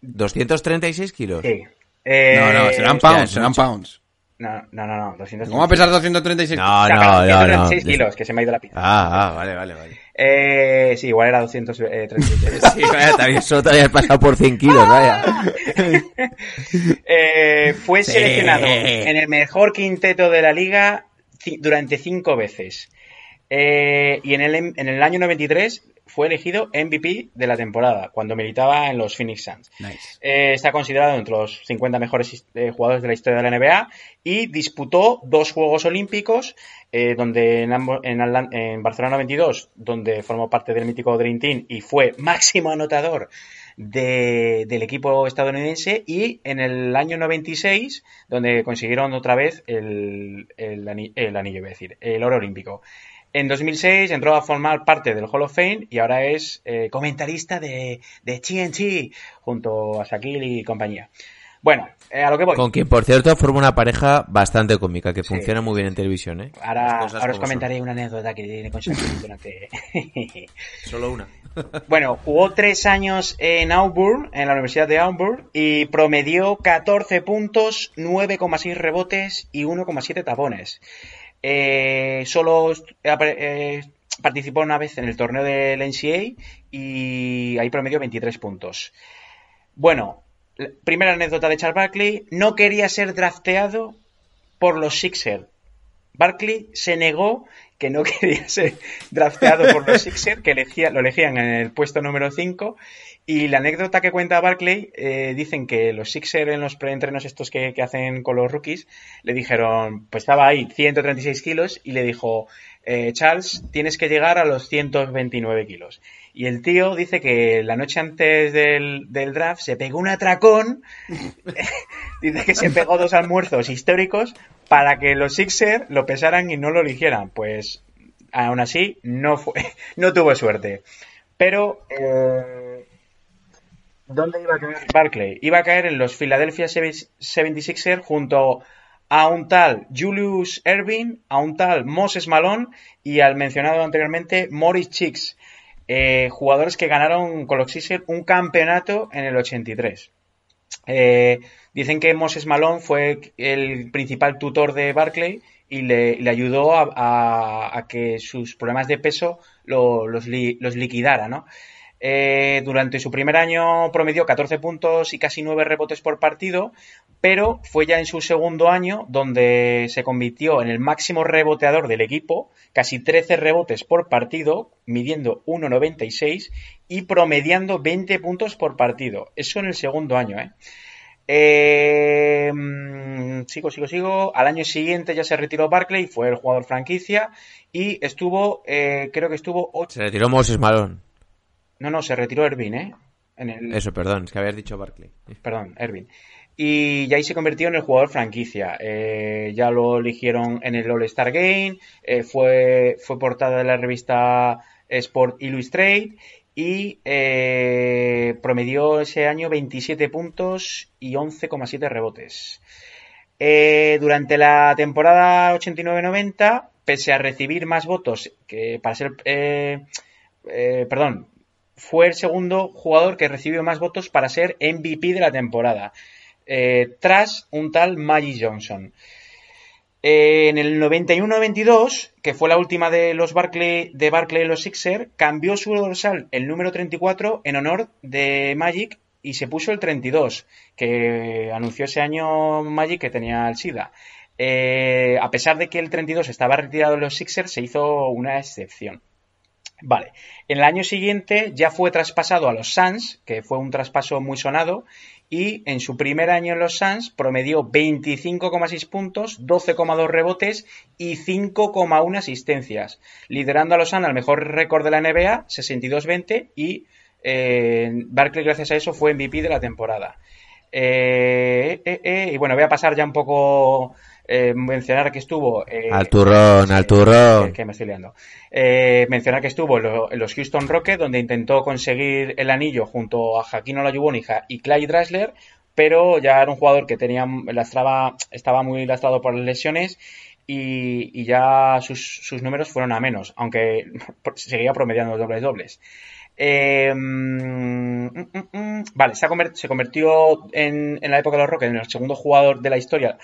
236 kilos. sí. Eh, No, no, serán hostia, pounds, serán mucho. pounds. No, no, no, no 236 ¿Cómo va a pesar 236? No, no, no, no. 236 kilos, que se me ha ido la pizza. Ah, ah, vale, vale, vale. Eh, sí, igual era 236. Sí, vaya, también, solo te habías pasado por 100 kilos, vaya. Eh, fue Sí. seleccionado en el mejor quinteto de la liga durante cinco veces. Eh, y en el, en el año 93 fue elegido MVP de la temporada, cuando militaba en los Phoenix Suns. Nice. Eh, está considerado entre los 50 mejores eh, jugadores de la historia de la NBA y disputó dos Juegos Olímpicos, eh, donde en, ambos- en, en Barcelona 22, donde formó parte del mítico Dream Team y fue máximo anotador de- del equipo estadounidense, y en el año 96, donde consiguieron otra vez el, el ani- el anillo, iba a decir, el oro olímpico. En 2006 entró a formar parte del Hall of Fame y ahora es eh, comentarista de, de TNT junto a Shaquille y compañía. Bueno, eh, a lo que voy. Con quien, por cierto, forma una pareja bastante cómica, que funciona muy bien en televisión, ¿eh? Ahora, os son. comentaré una anécdota que tiene con Shaquille durante... Solo una. Bueno, jugó tres años en Auburn, en la Universidad de Auburn, y promedió 14 puntos, 9,6 rebotes y 1,7 tapones. Eh, solo apare- eh, participó una vez en el torneo del NCAA y ahí promedió 23 puntos. Bueno, primera anécdota de Charles Barkley, no quería ser drafteado por los Sixers. Barkley se negó que no quería ser drafteado por los Sixers, que lo elegían en el puesto número 5. Y la anécdota que cuenta Barkley, eh, dicen que los Sixers en los preentrenos estos que, que hacen con los rookies, le dijeron, pues estaba ahí 136 kilos y le dijo, eh, Charles, tienes que llegar a los 129 kilos. Y el tío dice que la noche antes del, del draft se pegó un atracón Dice que se pegó dos almuerzos históricos para que los Sixers lo pesaran y no lo eligieran. Pues aún así no fue, no tuvo suerte. Pero eh, ¿dónde iba a caer Barclay? Iba a caer en los Philadelphia 76ers junto a un tal Julius Erving, a un tal Moses Malone y al mencionado anteriormente Morris Chicks, eh, jugadores que ganaron con los Sixers un campeonato en el 83. Eh, dicen que Moses Malone fue el principal tutor de Barclay y le, ayudó a, que sus problemas de peso los, los liquidara, ¿no? Eh, durante su primer año promedió 14 puntos y casi 9 rebotes por partido, pero fue ya en su segundo año donde se convirtió en el máximo reboteador del equipo, casi 13 rebotes por partido, midiendo 1,96 y promediando 20 puntos por partido. Eso en el segundo año, ¿eh? eh mm, sigo, sigo, sigo. Al año siguiente ya se retiró Barclay, fue el jugador franquicia y estuvo, eh, creo que estuvo... Se retiró Moses Malone. No, no, se retiró Ervin, ¿eh? Eso, perdón, es que habías dicho Barkley. Perdón, Ervin. Y ya ahí se convirtió en el jugador franquicia. Eh, ya lo eligieron en el All-Star Game, eh, fue, fue portada de la revista Sport Illustrated y eh, promedió ese año 27 puntos y 11,7 rebotes. durante la temporada 89-90, pese a recibir más votos que para ser... perdón, fue el segundo jugador que recibió más votos para ser MVP de la temporada, eh, tras un tal Maggie Johnson. Eh, en el 91-92, que fue la última de los Barclay, de Barclay y los Sixers, cambió su dorsal el número 34 en honor de Magic y se puso el 32, que anunció ese año Magic que tenía el SIDA. Eh, a pesar de que el 32 estaba retirado de los Sixers, se hizo una excepción. Vale. En el año siguiente ya fue traspasado a los Suns, que fue un traspaso muy sonado, y en su primer año en los Suns promedió 25,6 puntos, 12,2 rebotes y 5,1 asistencias, liderando a los Suns al mejor récord de la NBA, 62-20, y eh, Barkley gracias a eso fue MVP de la temporada. Eh, eh, y bueno, voy a pasar ya un poco eh, mencionar que estuvo... Eh, al turrón, al turrón. Que, me estoy liando. Eh, mencionar que estuvo en los Houston Rockets, donde intentó conseguir el anillo junto a Jaquino Olajuwon y Clyde Dressler, pero ya era un jugador que tenía lastraba, estaba muy lastrado por las lesiones y, ya sus, números fueron a menos, aunque seguía promediando dobles dobles. Mm, mm, mm, vale, se, convirtió en, en, la época de los Rockets en el segundo jugador de la historia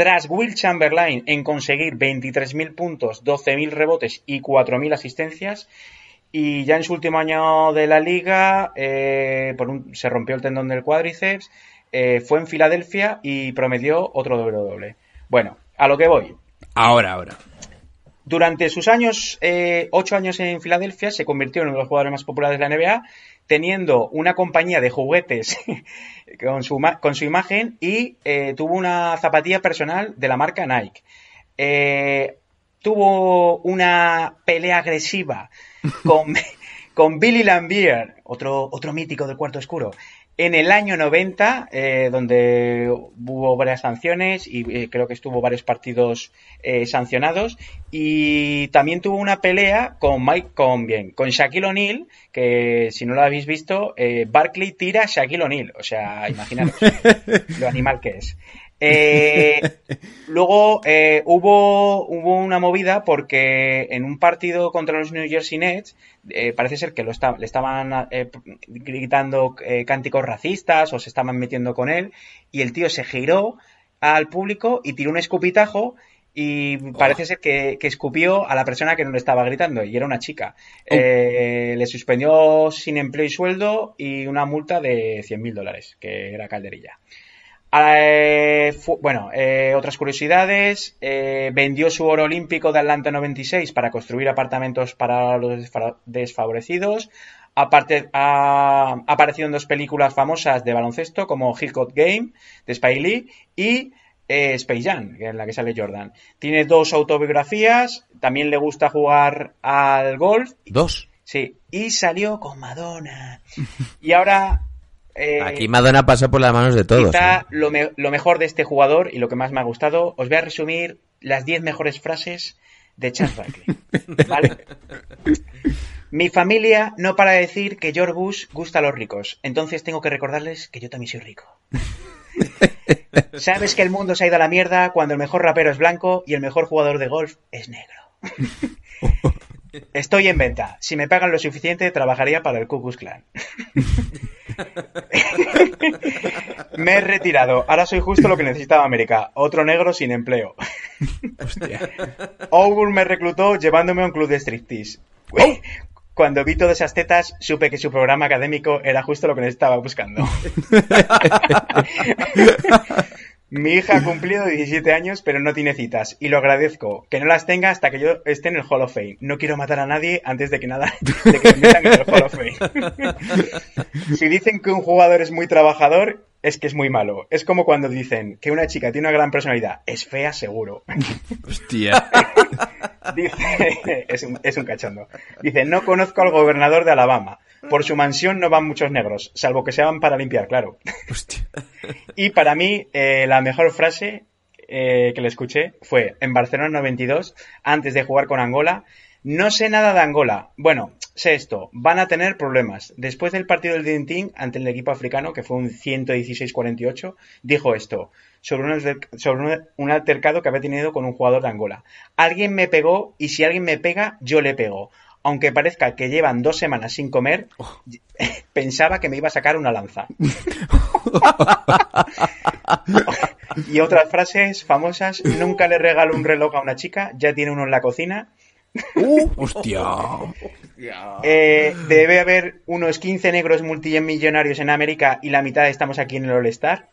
tras Will Chamberlain en conseguir 23.000 puntos, 12.000 rebotes y 4.000 asistencias. Y ya en su último año de la liga eh, se rompió el tendón del cuádriceps, eh, fue en Filadelfia y promedió otro doble doble. Bueno, a lo que voy. Ahora, ahora. Durante sus años, eh, ocho años en Filadelfia, se convirtió en uno de los jugadores más populares de la NBA, teniendo una compañía de juguetes con, su, con su imagen y eh, tuvo una zapatilla personal de la marca Nike. Eh, tuvo una pelea agresiva con, con Billy Lambier, otro, otro mítico del cuarto oscuro, en el año 90, eh, donde hubo varias sanciones y eh, creo que estuvo varios partidos eh, sancionados, y también tuvo una pelea con Mike, con bien, con Shaquille O'Neal, que si no lo habéis visto, Barkley tira a Shaquille O'Neal, o sea, imaginaros lo animal que es. Eh, luego eh, hubo, hubo una movida porque en un partido contra los New Jersey Nets eh, parece ser que lo le estaban gritando cánticos racistas o se estaban metiendo con él y el tío se giró al público y tiró un escupitajo y parece ser que, escupió a la persona que no le estaba gritando y era una chica. Oh. le suspendió sin empleo y sueldo y una multa de 100.000 dólares, que era calderilla. Eh, bueno, eh, otras curiosidades. Eh, vendió su oro olímpico de Atlanta 96 para construir apartamentos para los desfavorecidos. Aparte, ha, aparecido en dos películas famosas de baloncesto como Hillcoat Game de Spike Lee y Space Jam, en la que sale Jordan. Tiene dos autobiografías. También le gusta jugar al golf. ¿Dos? Sí. Y salió con Madonna. Y ahora eh, Aquí Madonna pasó por las manos de todos. Quizá lo, mejor de este jugador y lo que más me ha gustado, os voy a resumir las 10 mejores frases de Charles Barkley. ¿Vale? Mi familia no para de decir que George Bush gusta a los ricos, entonces tengo que recordarles que yo también soy rico. Sabes que el mundo se ha ido a la mierda cuando el mejor rapero es blanco y el mejor jugador de golf es negro. Estoy en venta. Si me pagan lo suficiente, trabajaría para el Ku Klux Klan. me he retirado. Ahora soy justo lo que necesitaba América. Otro negro sin empleo. Augur me reclutó llevándome a un club de striptease. Cuando vi todas esas tetas, supe que su programa académico era justo lo que necesitaba buscando. Mi hija ha cumplido 17 años, pero no tiene citas. Y lo agradezco. Que no las tenga hasta que yo esté en el Hall of Fame. No quiero matar a nadie antes de que nada, de que me metan en el Hall of Fame. si dicen que un jugador es muy trabajador, es que es muy malo. Es como cuando dicen que una chica tiene una gran personalidad. Es fea, seguro. Hostia. Dice, es un, es un cachondo. Dice, no conozco al gobernador de Alabama. Por su mansión no van muchos negros, salvo que sean para limpiar, claro. Hostia. Y para mí, eh, la mejor frase eh, que le escuché fue en Barcelona 92, antes de jugar con Angola. No sé nada de Angola. Bueno, sé esto. Van a tener problemas. Después del partido del Dintín ante el equipo africano, que fue un 116-48, dijo esto sobre, un, sobre un- un altercado que había tenido con un jugador de Angola. Alguien me pegó y si alguien me pega, yo le pego. Aunque parezca que llevan dos semanas sin comer, pensaba que me iba a sacar una lanza. y otras frases famosas, nunca le regalo un reloj a una chica, ya tiene uno en la cocina. Hostia. Eh, debe haber unos 15 negros multimillonarios en América y la mitad estamos aquí en el All-Star.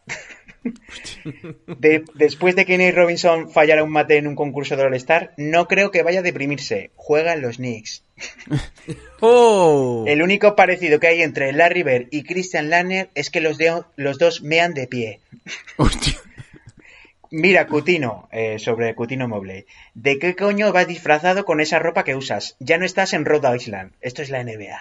De- después de que Nate Robinson fallara un mate en un concurso del All-Star, no creo que vaya a deprimirse. Juega en los Knicks. ¡Oh! El único parecido que hay entre Larry Bird y Christian Lanner es que los, de- los dos mean de pie. Hostia. Mira, Cutino, eh, sobre Cutino Mobley. ¿De qué coño vas disfrazado con esa ropa que usas? Ya no estás en Rhode Island. Esto es la NBA.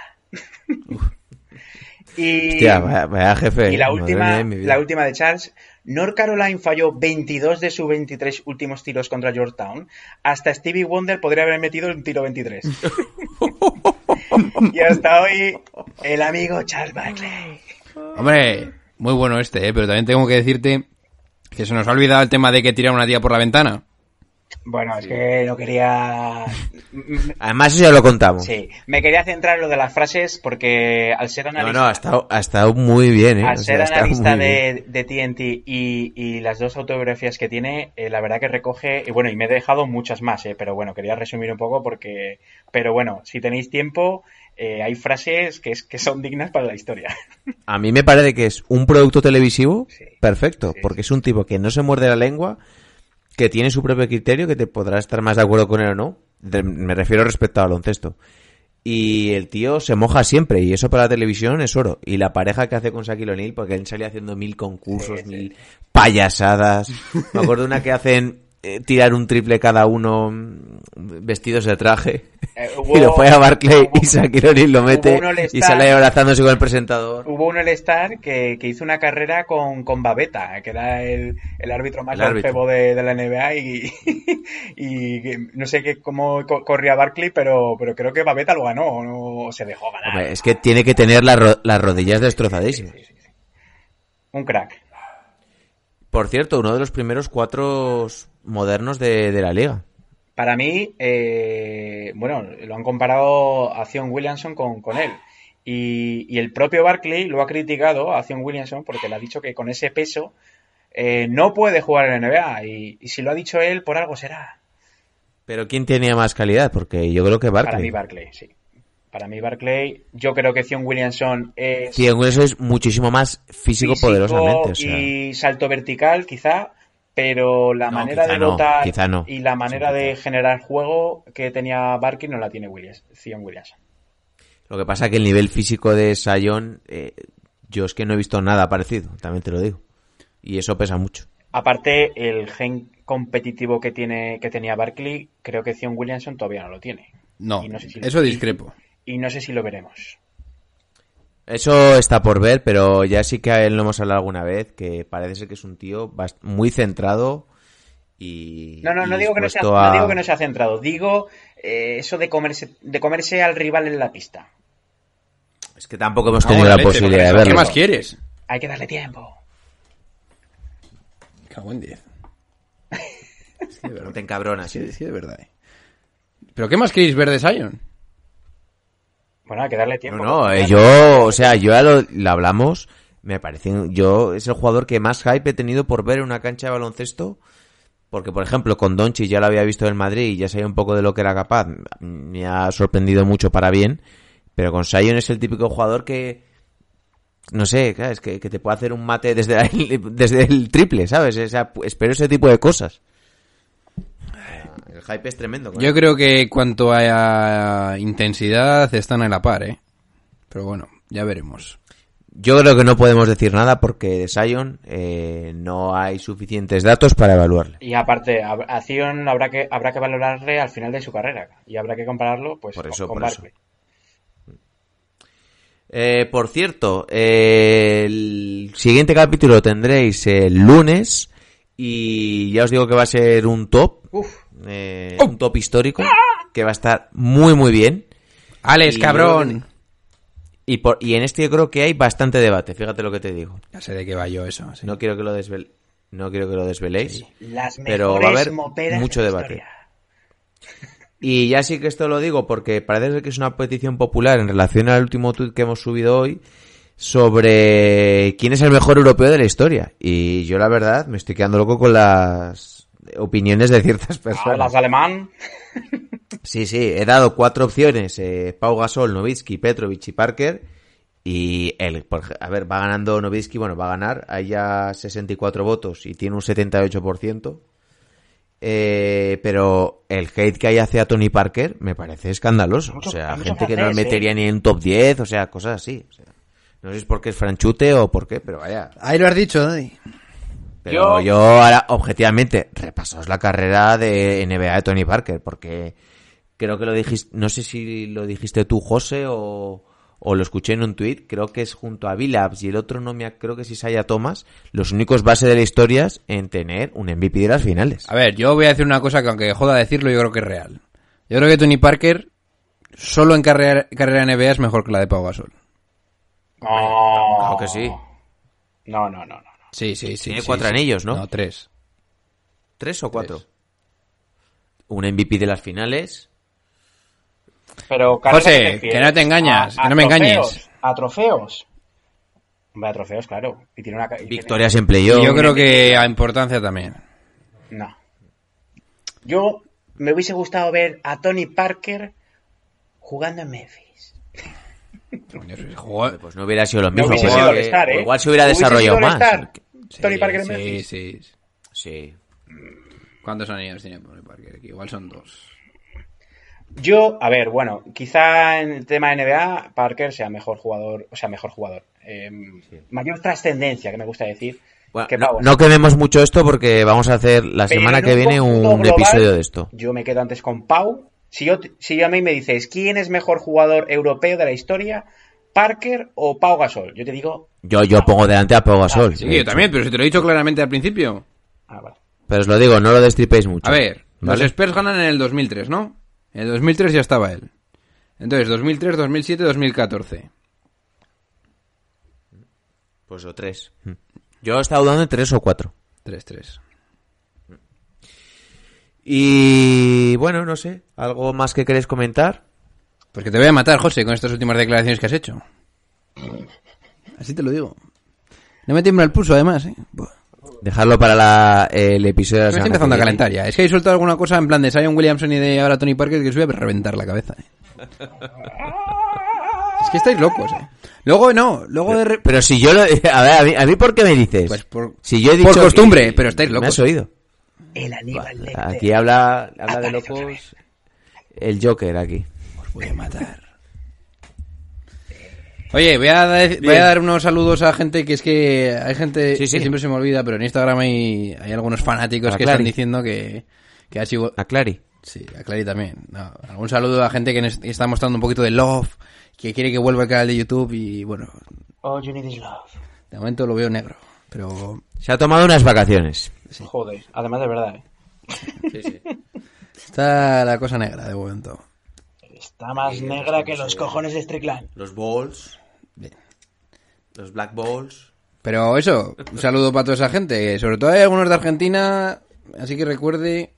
y, Hostia, vaya, vaya jefe. y última, de la última de Charles. North Caroline falló 22 de sus 23 últimos tiros contra Georgetown. Hasta Stevie Wonder podría haber metido un tiro 23. y hasta hoy, el amigo Charles Barkley. Hombre, muy bueno este, ¿eh? pero también tengo que decirte que se nos ha olvidado el tema de que tirar una tía por la ventana. Bueno, es que no quería... Además, eso ya lo contamos. Sí, me quería centrar en lo de las frases porque al ser analista, no, ha estado, ha estado muy bien, ¿eh? al O sea, ser analista de, de TNT y, y las dos autobiografías que tiene, eh, la verdad que recoge, y bueno, y me he dejado muchas más, eh, pero bueno, quería resumir un poco porque, pero bueno, si tenéis tiempo, eh, hay frases que, es, que son dignas para la historia. A mí me parece que es un producto televisivo Sí. perfecto, Sí, porque es un tipo que no se muerde la lengua, que tiene su propio criterio, que te podrás estar más de acuerdo con él o no. De- me refiero respecto al baloncesto. Y el tío se moja siempre, y eso para la televisión es oro. Y la pareja que hace con Shaquille O'Neal, porque él salía haciendo mil concursos, Sí, sí. mil payasadas. Me acuerdo una que hacen eh, tirar un triple cada uno mm, vestidos de traje. Eh, y lo fue a Barclay hubo- y Shaquille O'Neal lo mete hubo y sale abrazándose con el presentador. Hubo un All-Star que, que hizo una carrera con, con Babeta, que era el, el árbitro más longevo de, de la NBA y, y no sé qué, cómo co- corría Barkley, pero, pero creo que Babeta lo ganó o no se dejó ganar. Hombre, es que tiene que tener las ro- las rodillas destrozadísimas. Un crack. Por cierto, uno de los primeros cuatro modernos de, de la liga. Para mí, eh, bueno, lo han comparado a Zion Williamson con, con él. Y, y el propio Barkley lo ha criticado a Zion Williamson porque le ha dicho que con ese peso eh, no puede jugar en la NBA. Y, y si lo ha dicho él, por algo será. Pero ¿quién tenía más calidad? Porque yo creo que Para Barkley. mí, Barkley, sí. Para mí, Barkley, yo creo que Zion Williamson es Sí, eso es muchísimo más físico, físico poderosamente. O sea, y salto vertical, quizá, pero la No, manera de no, votar quizá no. y la manera Sí, de generar juego que tenía Barkley no la tiene Williams, Zion Williamson. Lo que pasa es que el nivel físico de Sion, eh, yo es que no he visto nada parecido, también te lo digo. Y eso pesa mucho. Aparte, el gen competitivo que tiene que tenía Barkley, creo que Zion Williamson todavía no lo tiene. No, Y no sé si- eso discrepo. Y no sé si lo veremos. Eso está por ver, pero ya sí que a él lo hemos hablado alguna vez, que parece ser que es un tío muy centrado y... No, no, no digo que no sea, no digo que no sea centrado, digo eh, eso de comerse, de comerse al rival en la pista. Es que tampoco hemos tenido la leche, posibilidad de verlo. ¿Qué más quieres? Hay que darle tiempo. Cago en 10. Sí, de No te encabronas. Sí, ¿eh? sí, de verdad. eh. ¿Pero qué más queréis ver de Sion? Bueno, hay que darle tiempo. No, no, eh, yo, o sea, yo ya lo, lo hablamos, me parece, yo es el jugador que más hype he tenido por ver en una cancha de baloncesto, porque por ejemplo con Donchi ya lo había visto en Madrid y ya sabía un poco de lo que era capaz, me ha sorprendido mucho para bien, pero con Sion es el típico jugador que, no sé, claro, es que, que te puede hacer un mate desde, el- desde el triple, ¿sabes? O sea, espero ese tipo de cosas. Hype es tremendo. Yo él. creo que cuanto a intensidad están a la par, ¿eh? Pero bueno, ya veremos. Yo creo que no podemos decir nada porque de Sion eh, no hay suficientes datos para evaluarle. Y aparte, a habrá que, habrá que valorarle al final de su carrera. Y habrá que compararlo pues, Por con- eso, con, por eso. Eh, por cierto, eh, el siguiente capítulo lo tendréis el lunes y ya os digo que va a ser un top, Uf, eh, un top histórico que va a estar muy muy bien ¡Alex, Y cabrón! y, por, y en este yo creo que hay bastante debate. Fíjate lo que te digo. Ya sé de qué va yo eso. sí. No quiero que lo desvel, no quiero que lo desveléis. las Pero va a mejores haber mucho de debate. Y ya sí que esto lo digo porque parece ser que es una petición popular en relación al último tuit que hemos subido hoy sobre quién es el mejor europeo de la historia. Y yo la verdad me estoy quedando loco con las opiniones de ciertas personas. las de alemán. Sí, sí, he dado cuatro opciones, eh, Pau Gasol, Novitsky, Petrovic y Parker. Y el, por ej- a ver, va ganando Novitsky, bueno, va a ganar, hay ya 64 votos y tiene un 78%. Eh, pero el hate que hay hacia Tony Parker me parece escandaloso. Mucho- o sea, gente que no francés, metería ni en top 10, o sea, cosas así. O sea, no sé si es porque es franchute o por qué, pero vaya. Ahí lo has dicho, Daddy. Pero Yo- yo, ahora, objetivamente, repasaos la carrera de NBA de Tony Parker, porque creo que lo dijiste, no sé si lo dijiste tú, José, o, o lo escuché en un tuit, creo que es junto a Billups y el otro no me, creo que es Isaiah Thomas, los únicos base de la historia en tener un MVP de las finales. A ver, yo voy a decir una cosa que aunque joda decirlo, yo creo que es real. Yo creo que Tony Parker solo en carrera, carrera NBA es mejor que la de Pau Gasol. No. Claro que sí. No, no, no, no. Sí, sí, sí. Tiene sí, cuatro sí. anillos, ¿no? No, tres. ¿Tres o cuatro? Un MVP de las finales. Pero, José, que no te engañas, ¿A- que no me engañes. ¿A trofeos? Hombre, a trofeos, claro. Y tiene una... y tiene- Victorias en playoff. Y yo creo que a importancia también. No. Yo me hubiese gustado ver a Tony Parker jugando en Memphis. Jugó- Pues no hubiera sido lo mismo. All-Star, ¿eh? igual se hubiera desarrollado más. Sí, Tony Parker en sí, Memphis. sí. Sí. ¿Cuántos anillos tiene Tony Parker? Que igual son dos. Yo, a ver, bueno, quizá en el tema NBA Parker sea mejor jugador, o sea, mejor jugador. Eh, Mayor trascendencia, que me gusta decir. Bueno, que no, Pau. no quememos mucho esto porque vamos a hacer la Pero semana que viene un global, episodio de esto. Yo me quedo antes con Pau. Si, yo, si a mí me dices, ¿quién es mejor jugador europeo de la historia? ¿Parker o Pau Gasol? Yo te digo, Yo, yo pongo delante a Pau Gasol. Sí, de yo también, pero si te lo he dicho claramente al principio. ah, vale. Pero os lo digo, no lo destripéis mucho. A ver, ¿vale? los Spurs ganan en el 2003, ¿no? En el 2003 ya estaba él. Entonces, 2003, 2007, 2014. Pues o tres. Yo he estado dudando en tres o cuatro. 3-3. Y bueno, no sé, ¿algo más que queréis comentar? Pues que te voy a matar, José, con estas últimas declaraciones que has hecho. Así te lo digo. No me tiembla el pulso, además, ¿eh? Buah. Dejarlo para la- el episodio de la Me estoy empezando a calentar ya. Es que hay suelto alguna cosa en plan de Zion Williamson y de ahora Tony Parker que os voy a reventar la cabeza, ¿eh? Es que estáis locos, ¿eh? Luego no, luego de... re- Pero si yo lo... A ver, a mí, a mí ¿por qué me dices? Pues por- si yo he por dicho costumbre, que- pero estáis ¿Me locos. has oído? El Aníbal Lecter. Aquí habla, habla de locos el Joker aquí. Voy a matar. Oye, voy a, dar, voy a dar unos saludos a gente que es que hay gente Sí, sí. que siempre se me olvida, pero en Instagram hay, hay algunos fanáticos A que Clary. están diciendo que, que ha sido... A Clary. Sí, a Clary también. No, algún saludo a gente que está mostrando un poquito de love, que quiere que vuelva al canal de YouTube y bueno, All you need is love. de momento lo veo negro. Pero Se ha tomado unas vacaciones. Joder, además de verdad, ¿eh? está la cosa negra de momento. Está más negra que los cojones de Strickland. Los balls. Bien. Los black balls. Pero eso, un saludo para toda esa gente. Sobre todo hay algunos de Argentina, así que recuerde.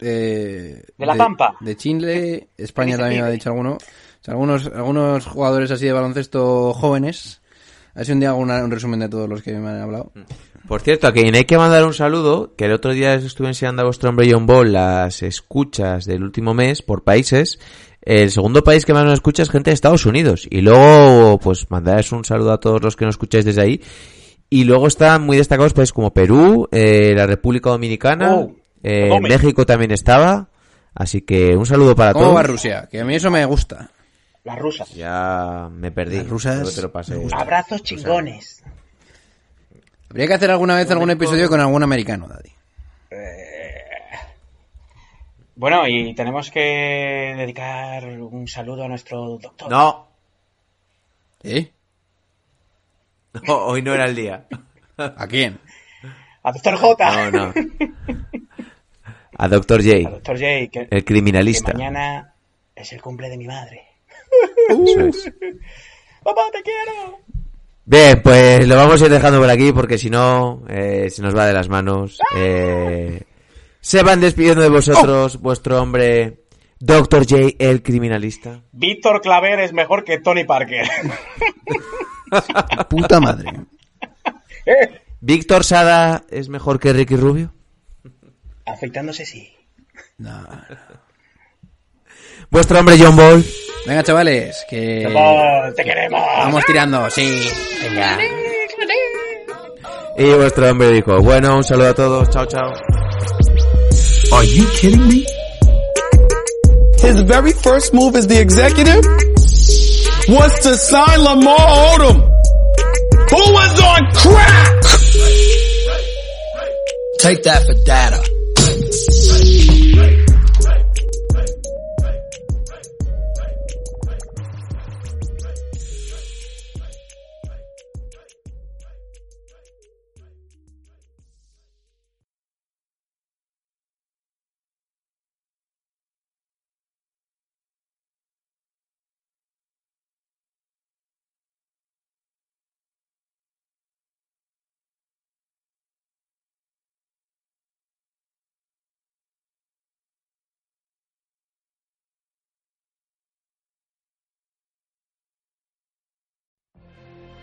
eh, ¿De La Pampa? De Chile, España también me ha dicho alguno. O sea, algunos, algunos jugadores así de baloncesto jóvenes. A ver si un día hago una- un resumen de todos los que me han hablado. Por cierto, a quien hay que mandar un saludo, que el otro día les estuve enseñando a vuestro hombre John Ball las escuchas del último mes por países. El segundo país que más nos escucha es gente de Estados Unidos. Y luego, pues, mandarles un saludo a todos los que nos escucháis desde ahí. Y luego están muy destacados países como Perú, eh, la República Dominicana, Oh, eh. México también estaba. Así que un saludo para ¿Cómo todos. va Rusia? Que a mí eso me gusta. Las rusas. Ya me perdí. Las rusas te lo pasé. Abrazos chingones. Habría que hacer alguna vez algún episodio con algún americano, Daddy. Bueno, y tenemos que dedicar un saludo a nuestro doctor. No, ¿Eh? no, hoy no era el día. ¿A quién? A doctor J. No, no. A Dr. J, A doctor J, que, el que criminalista. mañana es el cumple de mi madre. Eso es. ¡Papá, te quiero! Bien, pues lo vamos a ir dejando por aquí porque si no eh, se nos va de las manos. Eh, se van despidiendo de vosotros vuestro hombre Dr. J, el criminalista. Víctor Claver es mejor que Tony Parker. Puta madre. Víctor Sada es mejor que Ricky Rubio. Afeitándose sí. No. Vuestro hombre John Ball. Venga, chavales, que... Fútbol, ¡Te queremos! Vamos tirando, sí. Venga. Y vuestro hombre dijo, bueno, un saludo a todos, chao, chao. Are you kidding me? His very first move as the executive was to sign Lamar Odom, who was on crack. Take that for data.